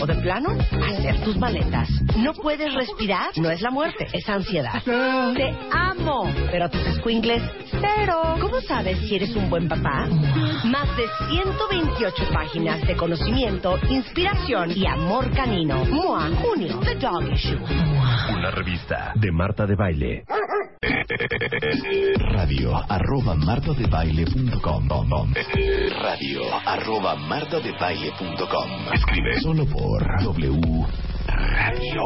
o de plano, hacer tus maletas. No puedes respirar, no es la muerte, es ansiedad. Te amo, pero tus escuingles, cero. ¿Cómo sabes si eres un buen papá? Más de 128 páginas de conocimiento, inspiración y amor canino. MOA, junio, The Dog Issue. Una revista de Marta de Baile. Radio arroba martadebaile.com Radio arroba martadebaile.com Escribe solo por W Radio.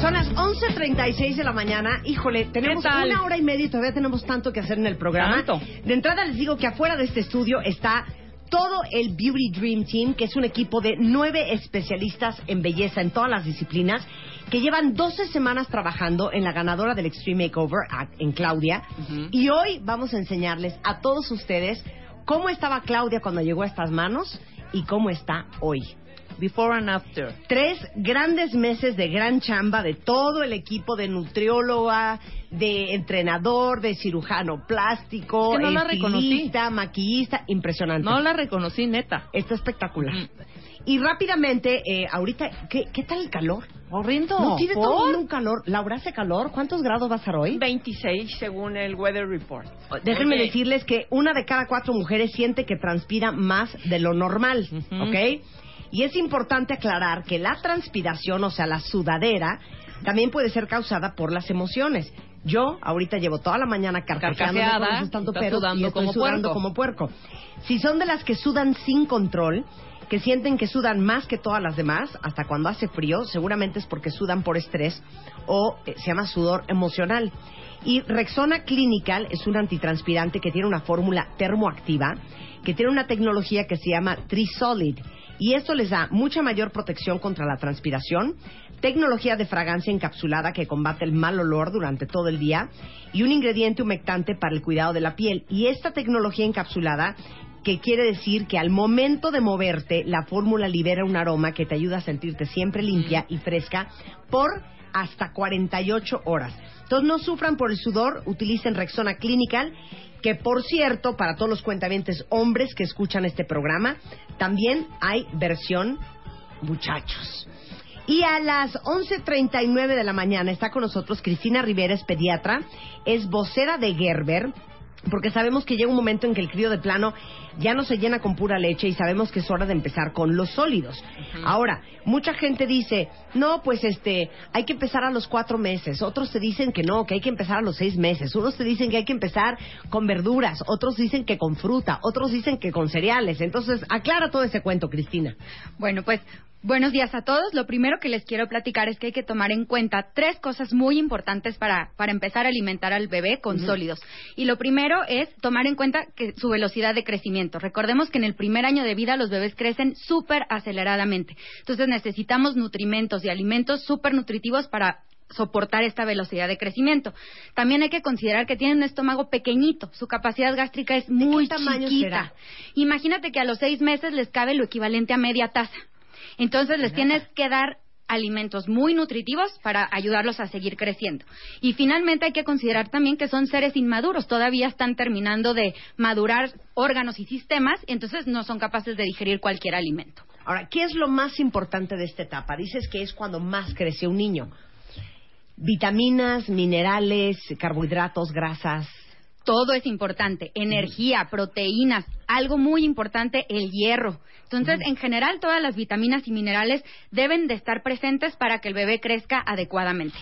Son las 11.36 de la mañana. Híjole, tenemos una hora y media y todavía tenemos tanto que hacer en el programa. Tanto. De entrada les digo que afuera de este estudio está todo el Beauty Dream Team, que es un equipo de nueve especialistas en belleza en todas las disciplinas, que llevan 12 semanas trabajando en la ganadora del Extreme Makeover, en Claudia. Y hoy vamos a enseñarles a todos ustedes cómo estaba Claudia cuando llegó a estas manos y cómo está hoy. Before and after. Tres grandes meses de gran chamba de todo el equipo de nutrióloga, de entrenador, de cirujano plástico, Es que no estilista, maquillista, impresionante. No la reconocí, neta. Está espectacular. Mm. Y rápidamente, eh, ahorita, ¿qué, ¿qué tal el calor? Horrendo. No tiene todo el mundo un calor. Laura, ¿hace calor? ¿Cuántos grados va a estar hoy? 26 según el Weather Report. Déjenme Oye. decirles que una de cada cuatro mujeres siente que transpira más de lo normal, Ujú. ¿ok? Y es importante aclarar que la transpiración, o sea, la sudadera, también puede ser causada por las emociones. Yo ahorita llevo toda la mañana estás pedos sudando y estoy como sudando puerco. como puerco. Si son de las que sudan sin control, que sienten que sudan más que todas las demás, hasta cuando hace frío, seguramente es porque sudan por estrés o eh, se llama sudor emocional. Y Rexona Clinical es un antitranspirante que tiene una fórmula termoactiva, que tiene una tecnología que se llama Trisolid. Y esto les da mucha mayor protección contra la transpiración, tecnología de fragancia encapsulada que combate el mal olor durante todo el día y un ingrediente humectante para el cuidado de la piel. Y esta tecnología encapsulada que quiere decir que al momento de moverte, la fórmula libera un aroma que te ayuda a sentirte siempre limpia y fresca por hasta 48 horas. Entonces no sufran por el sudor, utilicen Rexona Clinical, que por cierto, para todos los cuentavientes hombres que escuchan este programa, también hay versión muchachos. Y a las 11.39 de la mañana está con nosotros Cristina Rivera, es pediatra, es vocera de Gerber, porque sabemos que llega un momento en que el crío de plano ya no se llena con pura leche y sabemos que es hora de empezar con los sólidos. Ahora, mucha gente dice, no, pues este, hay que empezar a los cuatro meses. Otros te dicen que no, que hay que empezar a los seis meses. Unos te dicen que hay que empezar con verduras. Otros dicen que con fruta. Otros dicen que con cereales. Entonces, aclara todo ese cuento, Cristina. Bueno, pues buenos días a todos. Lo primero que les quiero platicar es que hay que tomar en cuenta tres cosas muy importantes para, para empezar a alimentar al bebé con sólidos. Y lo primero es tomar en cuenta que su velocidad de crecimiento. Recordemos que en el primer año de vida los bebés crecen súper aceleradamente. Entonces necesitamos nutrimentos y alimentos súper nutritivos para soportar esta velocidad de crecimiento. También hay que considerar que tienen un estómago pequeñito, su capacidad gástrica es muy chiquita. será? Imagínate que a los seis meses les cabe lo equivalente a media taza. Entonces les tienes que dar alimentos muy nutritivos para ayudarlos a seguir creciendo. Y finalmente hay que considerar también que son seres inmaduros, todavía están terminando de madurar órganos y sistemas, y entonces no son capaces de digerir cualquier alimento. Ahora, ¿qué es lo más importante de esta etapa? Dices que es cuando más crece un niño. Vitaminas, minerales, carbohidratos, grasas. Todo es importante, energía, proteínas, algo muy importante, el hierro. Entonces, en general, todas las vitaminas y minerales deben de estar presentes para que el bebé crezca adecuadamente.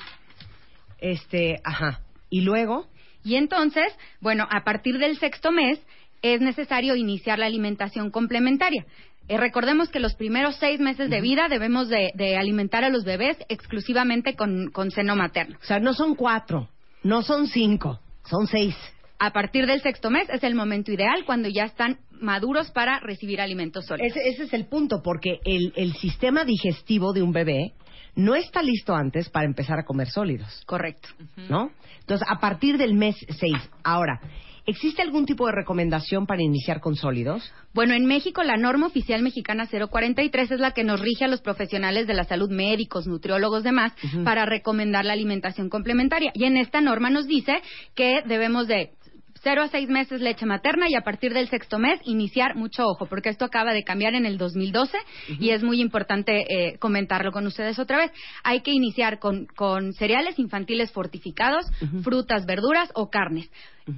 Este, ajá. Y luego, Y entonces, bueno, a partir del sexto mes es necesario iniciar la alimentación complementaria. Eh, recordemos que los primeros seis meses de vida debemos de, de alimentar a los bebés exclusivamente con, con seno materno. o sea, no son cuatro, no son cinco, son seis. A partir del sexto mes es el momento ideal cuando ya están maduros para recibir alimentos sólidos. Ese, ese es el punto, porque el, el sistema digestivo de un bebé no está listo antes para empezar a comer sólidos, Correcto. ¿no? Entonces, a partir del mes seis. Ahora, ¿existe algún tipo de recomendación para iniciar con sólidos? Bueno, en México la norma oficial mexicana 043 es la que nos rige a los profesionales de la salud, médicos, nutriólogos, demás, para recomendar la alimentación complementaria. Y en esta norma nos dice que debemos de 0 a 6 meses leche materna y a partir del sexto mes iniciar mucho ojo, porque esto acaba de cambiar en el 2012 y es muy importante eh, comentarlo con ustedes otra vez. Hay que iniciar con, con cereales infantiles fortificados, frutas, verduras o carnes.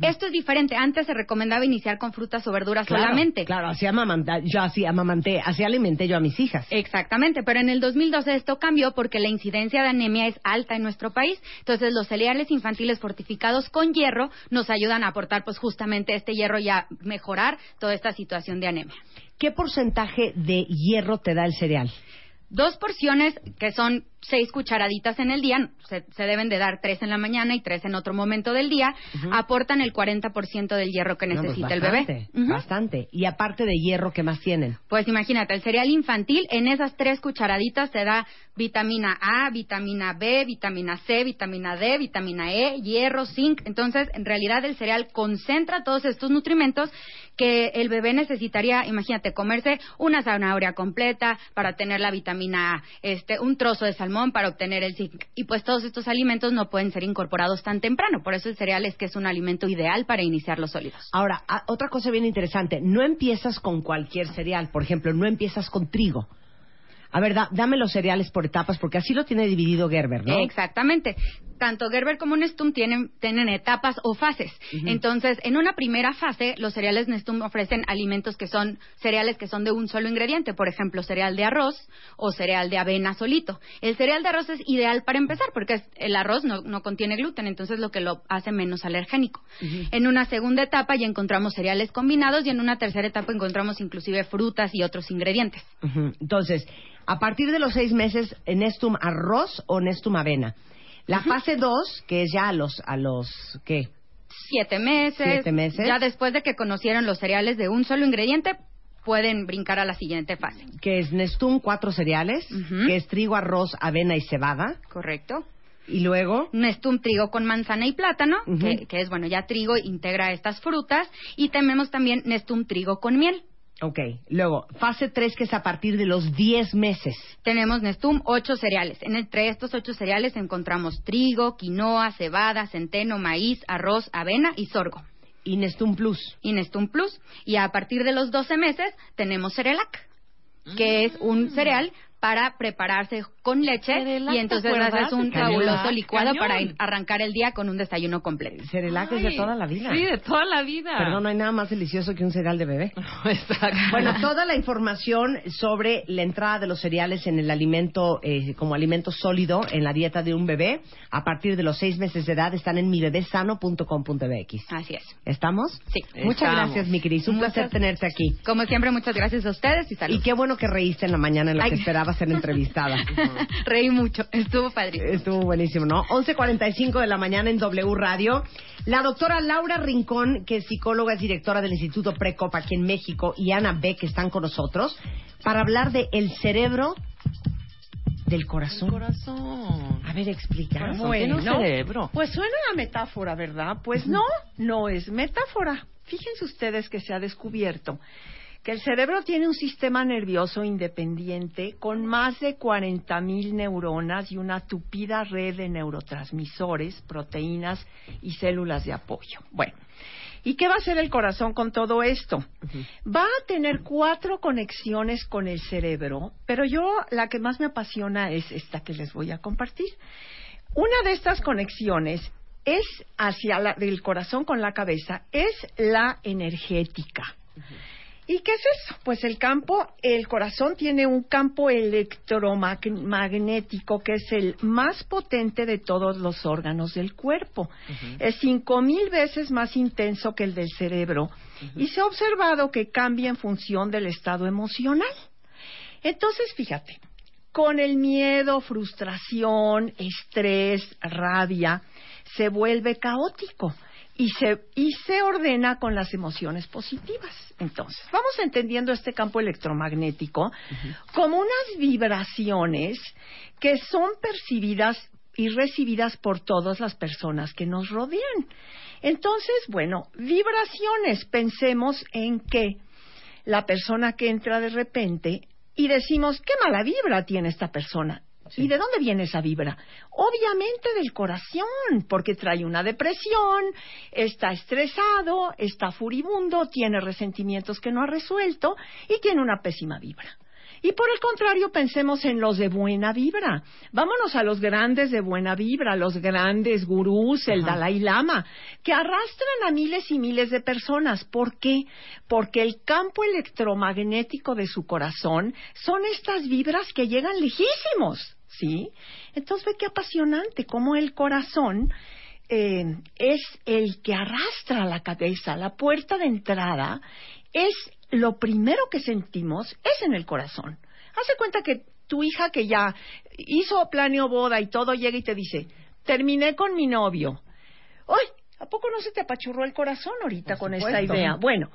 Esto es diferente. Antes se recomendaba iniciar con frutas o verduras solamente. Claro, así amamanté, yo así amamanté, así alimenté yo a mis hijas. Exactamente, pero en el 2012 esto cambió porque la incidencia de anemia es alta en nuestro país. Entonces, los cereales infantiles fortificados con hierro nos ayudan a aportar, pues, justamente este hierro y a mejorar toda esta situación de anemia. ¿Qué porcentaje de hierro te da el cereal? Dos porciones que son seis cucharaditas en el día, se, se deben de dar tres en la mañana y tres en otro momento del día, aportan el 40% del hierro que No, pues necesita el bebé. Bastante. Y aparte de hierro, ¿qué más tienen? Pues imagínate, el cereal infantil, en esas tres cucharaditas te da vitamina A, vitamina B, vitamina C, vitamina D, vitamina E, hierro, zinc. Entonces, en realidad el cereal concentra todos estos nutrimentos que el bebé necesitaría, imagínate, comerse una zanahoria completa para tener la vitamina A, este, un trozo de salmón para obtener el zinc. Y pues todos estos alimentos no pueden ser incorporados tan temprano. Por eso el cereal es que es un alimento ideal para iniciar los sólidos. Ahora, a- otra cosa bien interesante, no empiezas con cualquier cereal, por ejemplo, no empiezas con trigo. A ver, da- dame los cereales por etapas, porque así lo tiene dividido Gerber, ¿no? Exactamente. Tanto Gerber como Nestum tienen, tienen etapas o fases. Entonces, en una primera fase, los cereales Nestum ofrecen alimentos que son cereales que son de un solo ingrediente. Por ejemplo, cereal de arroz o cereal de avena solito. El cereal de arroz es ideal para empezar porque es- el arroz no, no contiene gluten, entonces lo que lo hace menos alergénico. En una segunda etapa ya encontramos cereales combinados y en una tercera etapa encontramos inclusive frutas y otros ingredientes. Entonces, a partir de los seis meses, Nestum arroz o Nestum avena. La fase 2, que es ya a los, a los, ¿qué? siete meses. Siete meses. Ya después de que conocieron los cereales de un solo ingrediente, pueden brincar a la siguiente fase. Que es Nestum cuatro cereales, que es trigo, arroz, avena y cebada. ¿Correcto? Y luego, Nestum trigo con manzana y plátano, que, que es, bueno, ya trigo integra estas frutas. Y tenemos también Nestum trigo con miel. Ok, luego, fase 3, que es a partir de los 10 meses. Tenemos Nestum ocho cereales. En entre estos ocho cereales encontramos trigo, quinoa, cebada, centeno, maíz, arroz, avena y sorgo. Y Nestum Plus. y Nestum Plus. Y a partir de los 12 meses tenemos Cerelac, que es un cereal para prepararse con leche Cerelac, y entonces haces un Cerelac, fabuloso licuado cañón. para arrancar el día con un desayuno completo. Cerelac es de toda la vida. Sí, de toda la vida. Perdón, no hay nada más delicioso que un cereal de bebé. Exacto. Bueno, toda la información sobre la entrada de los cereales en el alimento, eh, como alimento sólido en la dieta de un bebé, a partir de los seis meses de edad, están en mibebesano.com.mx. Así es. ¿Estamos? Sí. Muchas Estamos. gracias, mi Cris. Un Muchas- placer tenerte aquí. Como siempre, muchas gracias a ustedes y Y saludos. qué bueno que reíste en la mañana en la que esperaba ser entrevistada. Reí mucho, estuvo padrísimo. Estuvo buenísimo, ¿no? 11.45 de la mañana en W Radio. La doctora Laura Rincón, que es psicóloga, es directora del Instituto Precop aquí en México, y Ana Beck, que están con nosotros, para hablar de el cerebro del corazón. corazón. A ver, explica. Bueno, cerebro. Pues suena a metáfora, ¿verdad? Pues no, no es metáfora. Fíjense ustedes que se ha descubierto que el cerebro tiene un sistema nervioso independiente con más de 40.000 neuronas y una tupida red de neurotransmisores, proteínas y células de apoyo. Bueno, ¿y qué va a hacer el corazón con todo esto? Va a tener cuatro conexiones con el cerebro, pero yo la que más me apasiona es esta que les voy a compartir. Una de estas conexiones es hacia la, del corazón con la cabeza, es la energética. ¿Y qué es eso? Pues el campo, el corazón tiene un campo electromagnético que es el más potente de todos los órganos del cuerpo. Es cinco mil veces más intenso que el del cerebro y se ha observado que cambia en función del estado emocional. Entonces, fíjate, con el miedo, frustración, estrés, rabia, se vuelve caótico y se, y se ordena con las emociones positivas. Entonces, vamos entendiendo este campo electromagnético como unas vibraciones que son percibidas y recibidas por todas las personas que nos rodean. Entonces, bueno, vibraciones, pensemos en que la persona que entra de repente y decimos, qué mala vibra tiene esta persona. ¿Y de dónde viene esa vibra? Obviamente del corazón, porque trae una depresión, está estresado, está furibundo, tiene resentimientos que no ha resuelto y tiene una pésima vibra. Y por el contrario, pensemos en los de buena vibra. Vámonos a los grandes de buena vibra, los grandes gurús, el Dalai Lama, que arrastran a miles y miles de personas. ¿Por qué? Porque el campo electromagnético de su corazón son estas vibras que llegan lejísimos. ¿Sí? Entonces ve qué apasionante cómo el corazón eh, es el que arrastra la cabeza, la puerta de entrada es lo primero que sentimos es en el corazón. Hace cuenta que tu hija que ya hizo planeo boda y todo llega y te dice, terminé con mi novio. ¡Ay! ¿A poco no se te apachurró el corazón ahorita con esta idea? Bueno,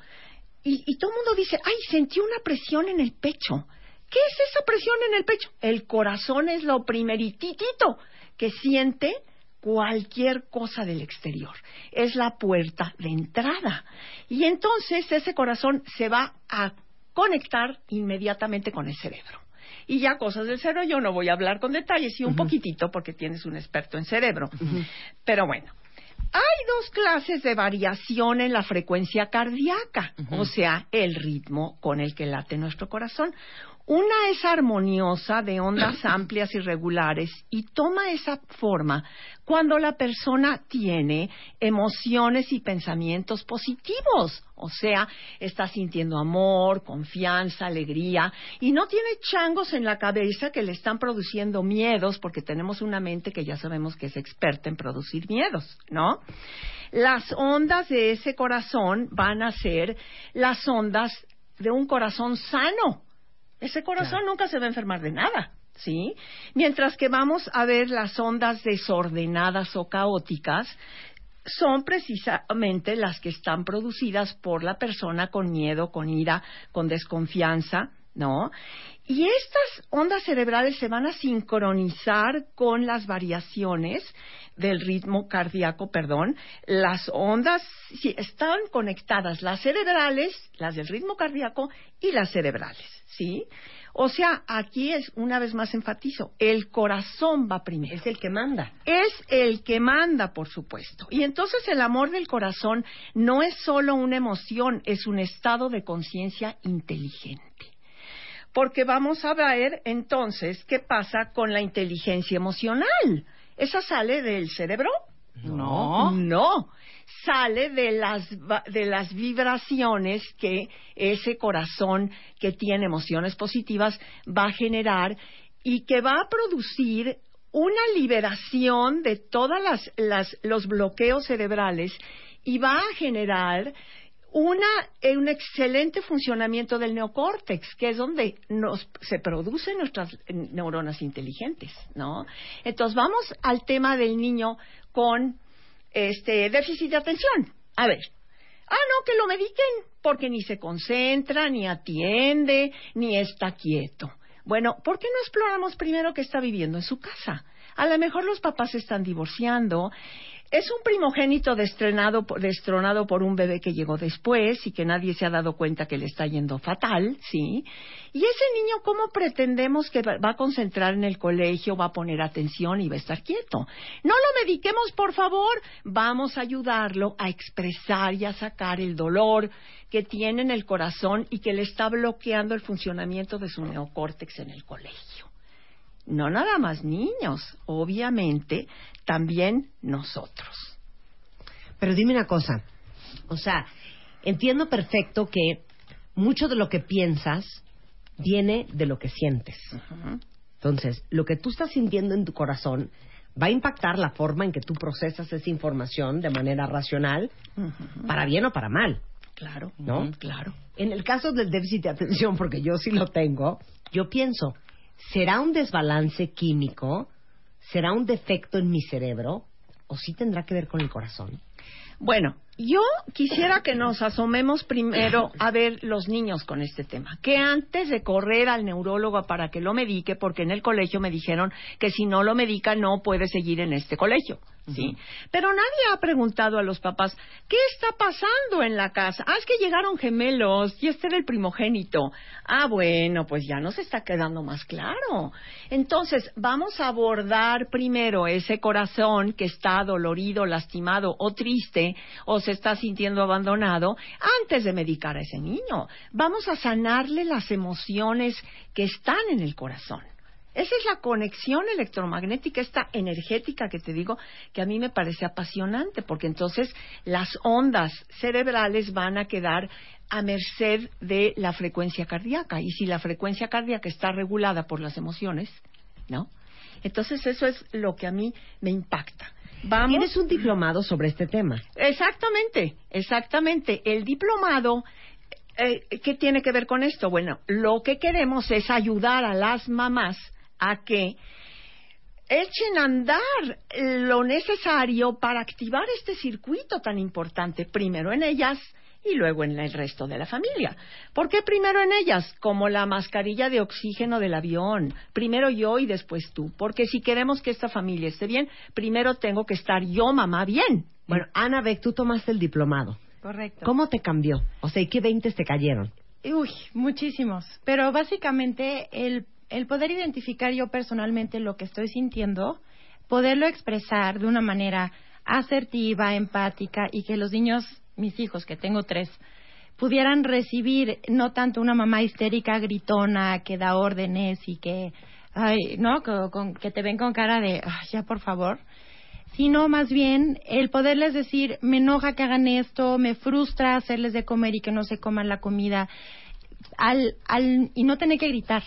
y, y todo el mundo dice, ay, sentí una presión en el pecho. ¿Qué es esa presión en el pecho? El corazón es lo primeritito que siente cualquier cosa del exterior. Es la puerta de entrada. Y entonces ese corazón se va a conectar inmediatamente con el cerebro. Y ya cosas del cerebro, yo no voy a hablar con detalles, y un poquitito porque tienes un experto en cerebro. Pero bueno, hay dos clases de variación en la frecuencia cardíaca, o sea, el ritmo con el que late nuestro corazón. Una es armoniosa, de ondas amplias y regulares, y toma esa forma cuando la persona tiene emociones y pensamientos positivos. O sea, está sintiendo amor, confianza, alegría, y no tiene changos en la cabeza que le están produciendo miedos, porque tenemos una mente que ya sabemos que es experta en producir miedos, ¿no? Las ondas de ese corazón van a ser las ondas de un corazón sano ese corazón nunca se va a enfermar de nada, ¿sí? Mientras que vamos a ver las ondas desordenadas o caóticas, son precisamente las que están producidas por la persona con miedo, con ira, con desconfianza, ¿no? Y estas ondas cerebrales se van a sincronizar con las variaciones del ritmo cardíaco, perdón. Las ondas sí, están conectadas, las cerebrales, las del ritmo cardíaco y las cerebrales. ¿sí? O sea, aquí es, una vez más enfatizo, el corazón va primero. Es el que manda. Es el que manda, por supuesto. Y entonces el amor del corazón no es solo una emoción, es un estado de conciencia inteligente. Porque vamos a ver entonces qué pasa con la inteligencia emocional. ¿Esa sale del cerebro? No. No sale de las, de las vibraciones que ese corazón que tiene emociones positivas va a generar y que va a producir una liberación de todos las, los bloqueos cerebrales y va a generar una, un excelente funcionamiento del neocórtex, que es donde nos, se producen nuestras neuronas inteligentes, ¿no? Entonces vamos al tema del niño con este déficit de atención. A ver, ah, no, que lo mediquen, porque ni se concentra, ni atiende, ni está quieto. Bueno, ¿por qué no exploramos primero qué está viviendo en su casa? A lo mejor los papás están divorciando es un primogénito destronado, destronado por un bebé que llegó después y que nadie se ha dado cuenta que le está yendo fatal, ¿sí? Y ese niño, ¿cómo pretendemos que va a concentrar en el colegio, va a poner atención y va a estar quieto? No lo mediquemos, por favor. Vamos a ayudarlo a expresar y a sacar el dolor que tiene en el corazón y que le está bloqueando el funcionamiento de su neocórtex en el colegio no nada más niños, obviamente también nosotros. Pero dime una cosa, o sea, entiendo perfecto que mucho de lo que piensas viene de lo que sientes. Entonces, lo que tú estás sintiendo en tu corazón va a impactar la forma en que tú procesas esa información de manera racional, para bien o para mal. Claro, ¿No? claro. En el caso del déficit de atención, porque yo sí lo tengo, yo pienso, ¿será un desbalance químico? ¿Será un defecto en mi cerebro? ¿O sí tendrá que ver con el corazón? Bueno, yo quisiera que nos asomemos primero a ver los niños con este tema. Que antes de correr al neurólogo para que lo medique, porque en el colegio me dijeron que si no lo medica no puede seguir en este colegio. ¿Sí? Pero nadie ha preguntado a los papás, ¿qué está pasando en la casa? Ah, es que llegaron gemelos y este era el primogénito. Ah, bueno, pues ya nos está quedando más claro. Entonces, vamos a abordar primero ese corazón que está dolorido, lastimado o triste o se está sintiendo abandonado antes de medicar a ese niño. Vamos a sanarle las emociones que están en el corazón. Esa es la conexión electromagnética, esta energética que te digo, que a mí me parece apasionante, porque entonces las ondas cerebrales van a quedar a merced de la frecuencia cardíaca. Y si la frecuencia cardíaca está regulada por las emociones, ¿no? Entonces eso es lo que a mí me impacta. Vamos. Tienes un diplomado sobre este tema. Exactamente, exactamente. El diplomado, eh, ¿qué tiene que ver con esto? Bueno, lo que queremos es ayudar a las mamás a que echen a andar lo necesario para activar este circuito tan importante, primero en ellas y luego en el resto de la familia. ¿Por qué primero en ellas? Como la mascarilla de oxígeno del avión. Primero yo y después tú. Porque si queremos que esta familia esté bien, primero tengo que estar yo, mamá, bien. Bueno, Ana Beck, tú tomaste el diplomado. Correcto. ¿Cómo te cambió? O sea, ¿y qué 20 te cayeron? Uy, muchísimos. Pero básicamente el, el poder identificar yo personalmente lo que estoy sintiendo, poderlo expresar de una manera asertiva, empática y que los niños, mis hijos, que tengo tres, pudieran recibir no tanto una mamá histérica, gritona, que da órdenes y que, ay, ¿no? Co- con- que te ven con cara de, "Ay, ya por favor, sino más bien el poderles decir, me enoja que hagan esto, me frustra hacerles de comer y que no se coman la comida, al, al, y no tener que gritar,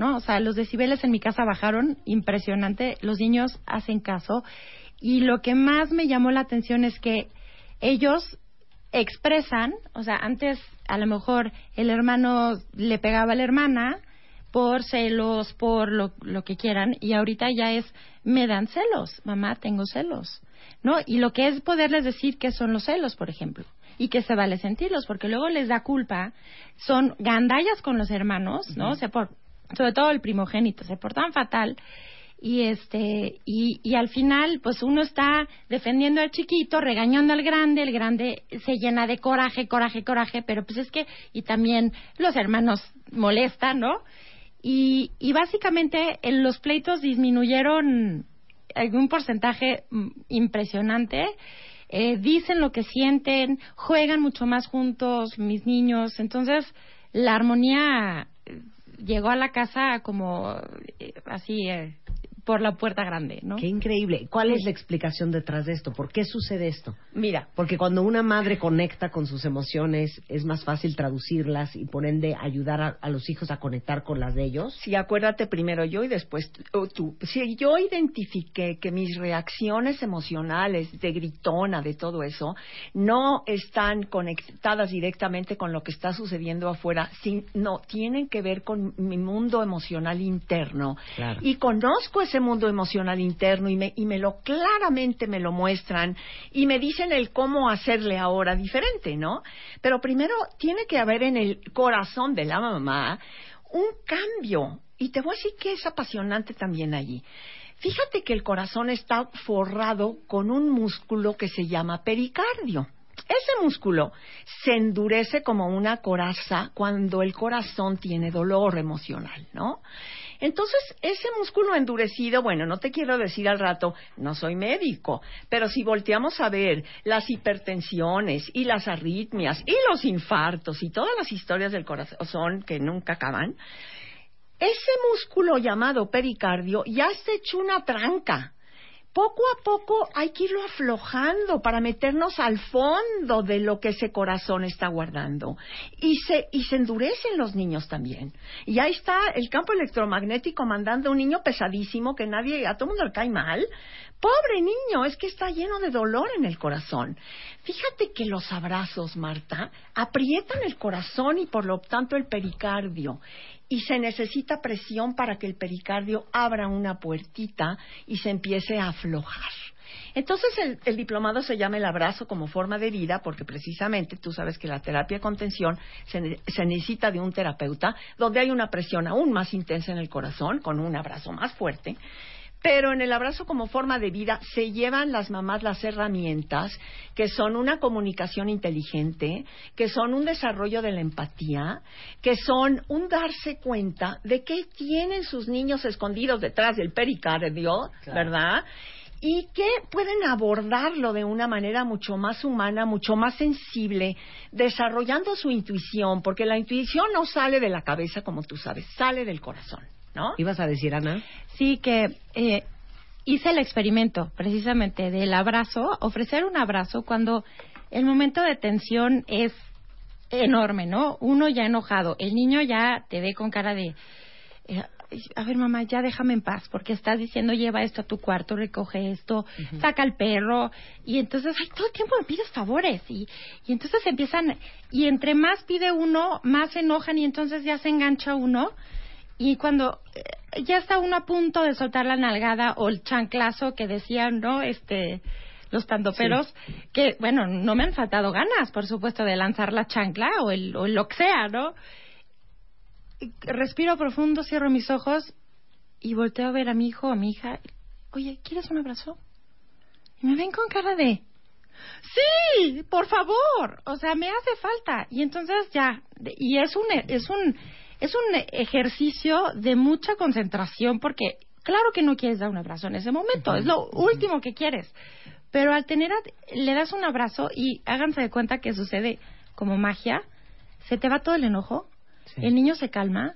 ¿no? O sea, los decibeles en mi casa bajaron, impresionante, los niños hacen caso, y lo que más me llamó la atención es que ellos expresan, o sea, antes a lo mejor el hermano le pegaba a la hermana por celos, por lo, lo que quieran, y ahorita ya es, me dan celos, mamá, tengo celos, ¿no? Y lo que es poderles decir que son los celos, por ejemplo, y que se vale sentirlos, porque luego les da culpa, son gandallas con los hermanos, ¿no? Se por, sobre todo el primogénito, se portan fatal, y este y, y al final pues uno está defendiendo al chiquito regañando al grande el grande se llena de coraje coraje coraje pero pues es que y también los hermanos molestan no y, y básicamente en los pleitos disminuyeron algún porcentaje mm, impresionante. Eh, dicen lo que sienten juegan mucho más juntos mis niños. Entonces la armonía eh, llegó a la casa como eh, así eh, por la puerta grande, ¿no? Qué increíble. ¿Cuál es la explicación detrás de esto? ¿Por qué sucede esto? Mira, Porque cuando una madre conecta con sus emociones, es más fácil traducirlas y por ende ayudar a, a los hijos a conectar con las de ellos. Sí, acuérdate primero yo y después tú- o tú. Si yo identifiqué que mis reacciones emocionales de gritona, de todo eso, no están conectadas directamente con lo que está sucediendo afuera, sino tienen que ver con mi mundo emocional interno. Claro. Y conozco ese mundo emocional interno y me, y me lo claramente me lo muestran y me dicen el cómo hacerle ahora diferente, ¿no? Pero primero tiene que haber en el corazón de la mamá un cambio. Y te voy a decir que es apasionante también allí. Fíjate que el corazón está forrado con un músculo que se llama pericardio. Ese músculo se endurece como una coraza cuando el corazón tiene dolor emocional, ¿no? Entonces, ese músculo endurecido, bueno, no te quiero decir al rato, no soy médico, pero si volteamos a ver las hipertensiones y las arritmias y los infartos y todas las historias del corazón que nunca acaban, ese músculo llamado pericardio ya está hecho una tranca. Poco a poco hay que irlo aflojando para meternos al fondo de lo que ese corazón está guardando. Y se, y se endurecen los niños también. Y ahí está el campo electromagnético mandando a un niño pesadísimo que nadie, a todo mundo le cae mal. Pobre niño, es que está lleno de dolor en el corazón. Fíjate que los abrazos, Marta, aprietan el corazón y por lo tanto el pericardio y se necesita presión para que el pericardio abra una puertita y se empiece a aflojar. Entonces el, diplomado se llama el abrazo como forma de vida porque precisamente tú sabes que la terapia con tensión se, se, necesita de un terapeuta donde hay una presión aún más intensa en el corazón con un abrazo más fuerte. Pero en el abrazo como forma de vida se llevan las mamás las herramientas que son una comunicación inteligente, que son un desarrollo de la empatía, que son un darse cuenta de qué tienen sus niños escondidos detrás del pericardio, claro. ¿verdad? y que pueden abordarlo de una manera mucho más humana, mucho más sensible, desarrollando su intuición, porque la intuición no sale de la cabeza, como tú sabes, sale del corazón, ¿no? ¿Ibas a decir, Ana? Sí, que eh, hice el experimento precisamente del abrazo, ofrecer un abrazo cuando el momento de tensión es enorme, ¿no? Uno ya enojado, el niño ya te ve con cara de... Eh, a ver, mamá, ya déjame en paz, porque estás diciendo lleva esto a tu cuarto, recoge esto, uh -huh. saca el perro, y entonces, ay, todo el tiempo me pides favores, y, y entonces empiezan, y entre más pide uno, más se enojan, y entonces ya se engancha uno, y cuando eh, ya está uno a punto de soltar la nalgada o el chanclazo que decían, ¿no? Este, los tandoperos, sí. que, bueno, no me han faltado ganas, por supuesto, de lanzar la chancla o, el, o lo que sea, ¿no? respiro profundo, cierro mis ojos y volteo a ver a mi hijo o a mi hija. Oye, ¿quieres un abrazo? Y me ven con cara de, sí, por favor. O sea, me hace falta. Y entonces ya, y es un, es un, es un ejercicio de mucha concentración porque claro que no quieres dar un abrazo en ese momento, es lo último que quieres. Pero al tener, a, le das un abrazo y háganse de cuenta que sucede como magia, se te va todo el enojo, Sí. el niño se calma,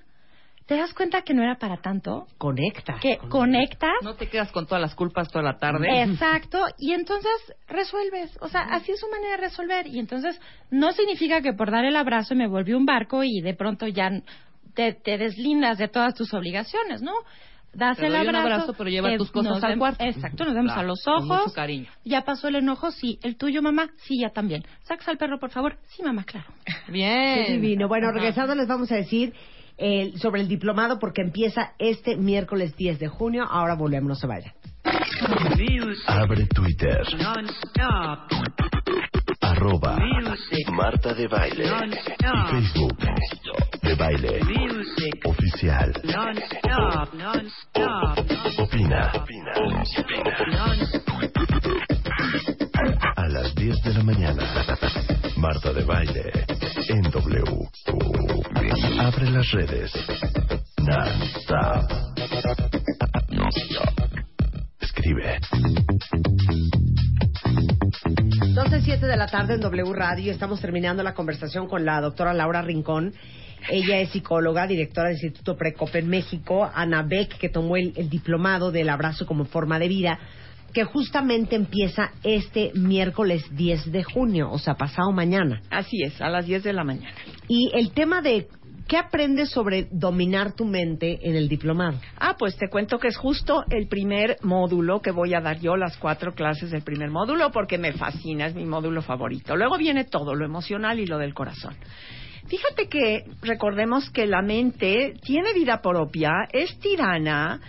te das cuenta que no era para tanto. Conectas. Que con conectas. No te quedas con todas las culpas toda la tarde. Exacto. Y entonces resuelves. O sea, así es su manera de resolver. Y entonces no significa que por dar el abrazo me volví un barco y de pronto ya te, te deslindas de todas tus obligaciones, ¿no? Das te el doy abrazo. un abrazo, pero lleva tus cosas al cuarto. Exacto, nos vemos Claro, a los con ojos. mucho cariño. Ya pasó el enojo, sí. El tuyo, mamá, sí, ya también. ¿Sacas al perro, por favor? Sí, mamá, claro. Bien. Qué divino. Bueno, regresando les vamos a decir eh, sobre el diplomado porque empieza este miércoles 10 de junio. Ahora volvemos, no se vayan. Abre Twitter. Arroba Marta de Baile. Y Facebook. De Baile. Oficial. Opina. A las 10 de la mañana. Marta de Baile. En W. Abre las redes. Non-stop. Non-stop. Escribe. 12.07 de la tarde en W Radio. Estamos terminando la conversación con la doctora Laura Rincón. Ella es psicóloga, directora del Instituto Precope en México. Ana Beck, que tomó el, el diplomado del abrazo como forma de vida, que justamente empieza este miércoles 10 de junio, o sea, pasado mañana. Así es, a las 10 de la mañana. Y el tema de qué aprendes sobre dominar tu mente en el diplomado. Ah, pues te cuento que es justo el primer módulo que voy a dar yo, las cuatro clases del primer módulo, porque me fascina, es mi módulo favorito. Luego viene todo, lo emocional y lo del corazón. Fíjate que recordemos que la mente tiene vida propia, es tirana,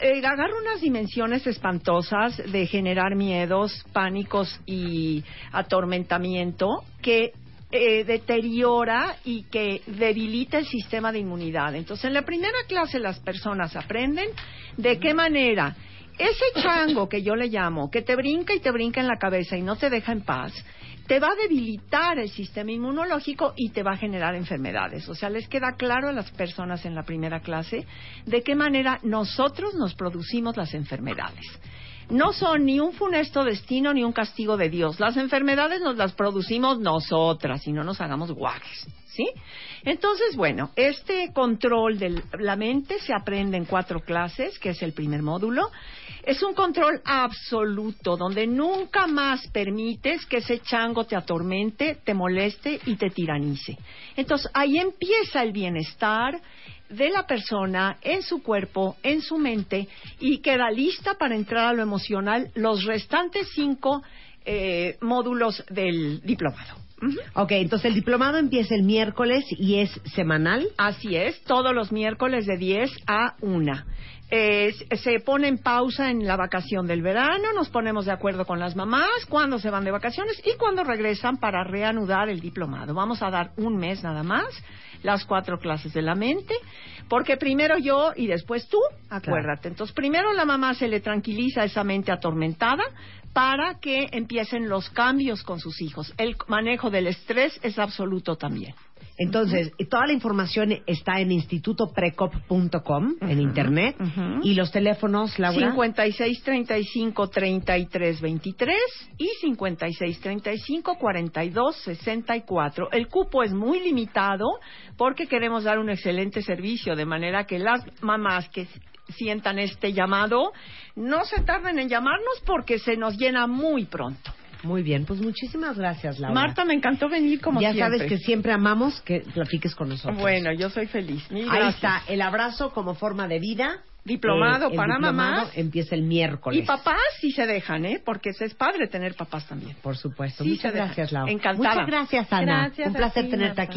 eh, agarra unas dimensiones espantosas de generar miedos, pánicos y atormentamiento que eh, deteriora y que debilita el sistema de inmunidad. Entonces, en la primera clase las personas aprenden de qué manera ese chango que yo le llamo, que te brinca y te brinca en la cabeza y no te deja en paz, te va a debilitar el sistema inmunológico y te va a generar enfermedades. O sea, les queda claro a las personas en la primera clase de qué manera nosotros nos producimos las enfermedades. No son ni un funesto destino ni un castigo de Dios. Las enfermedades nos las producimos nosotras y no nos hagamos guajes, ¿sí? Entonces, bueno, este control de la mente se aprende en cuatro clases, que es el primer módulo. Es un control absoluto, donde nunca más permites que ese chango te atormente, te moleste y te tiranice. Entonces, ahí empieza el bienestar, de la persona en su cuerpo, en su mente y queda lista para entrar a lo emocional los restantes cinco eh, módulos del diplomado. Ok, entonces el diplomado empieza el miércoles y es semanal. Así es, todos los miércoles de 10 a 1. Eh, se pone en pausa en la vacación del verano, nos ponemos de acuerdo con las mamás cuando se van de vacaciones y cuando regresan para reanudar el diplomado. Vamos a dar un mes nada más las cuatro clases de la mente, porque primero yo y después tú, acuérdate. Entonces, primero la mamá se le tranquiliza esa mente atormentada para que empiecen los cambios con sus hijos. El manejo del estrés es absoluto también. Entonces, toda la información está en institutoprecop.com, en internet, y los teléfonos, Laura. 5635-3323 y 5635-4264. El cupo es muy limitado porque queremos dar un excelente servicio, de manera que las mamás que sientan este llamado no se tarden en llamarnos porque se nos llena muy pronto. Muy bien, pues muchísimas gracias, Laura. Marta, me encantó venir como ya siempre. Ya sabes que siempre amamos que platiques con nosotros. Bueno, yo soy feliz. Ahí está, el abrazo como forma de vida. Diplomado eh, para mamás. Empieza el miércoles. Y papás si se dejan, ¿eh? Porque es padre tener papás también. Por supuesto. Muchas gracias, Laura. Encantada. Muchas gracias, Ana. Gracias Un placer tenerte aquí.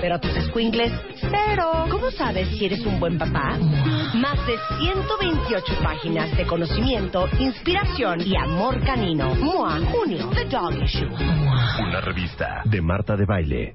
pero a tus squinkles, cero. ¿Cómo sabes si eres un buen papá? Más de 128 páginas de conocimiento, inspiración y amor canino. Mua, junio, The Dog Issue. Una revista de Marta de Baile.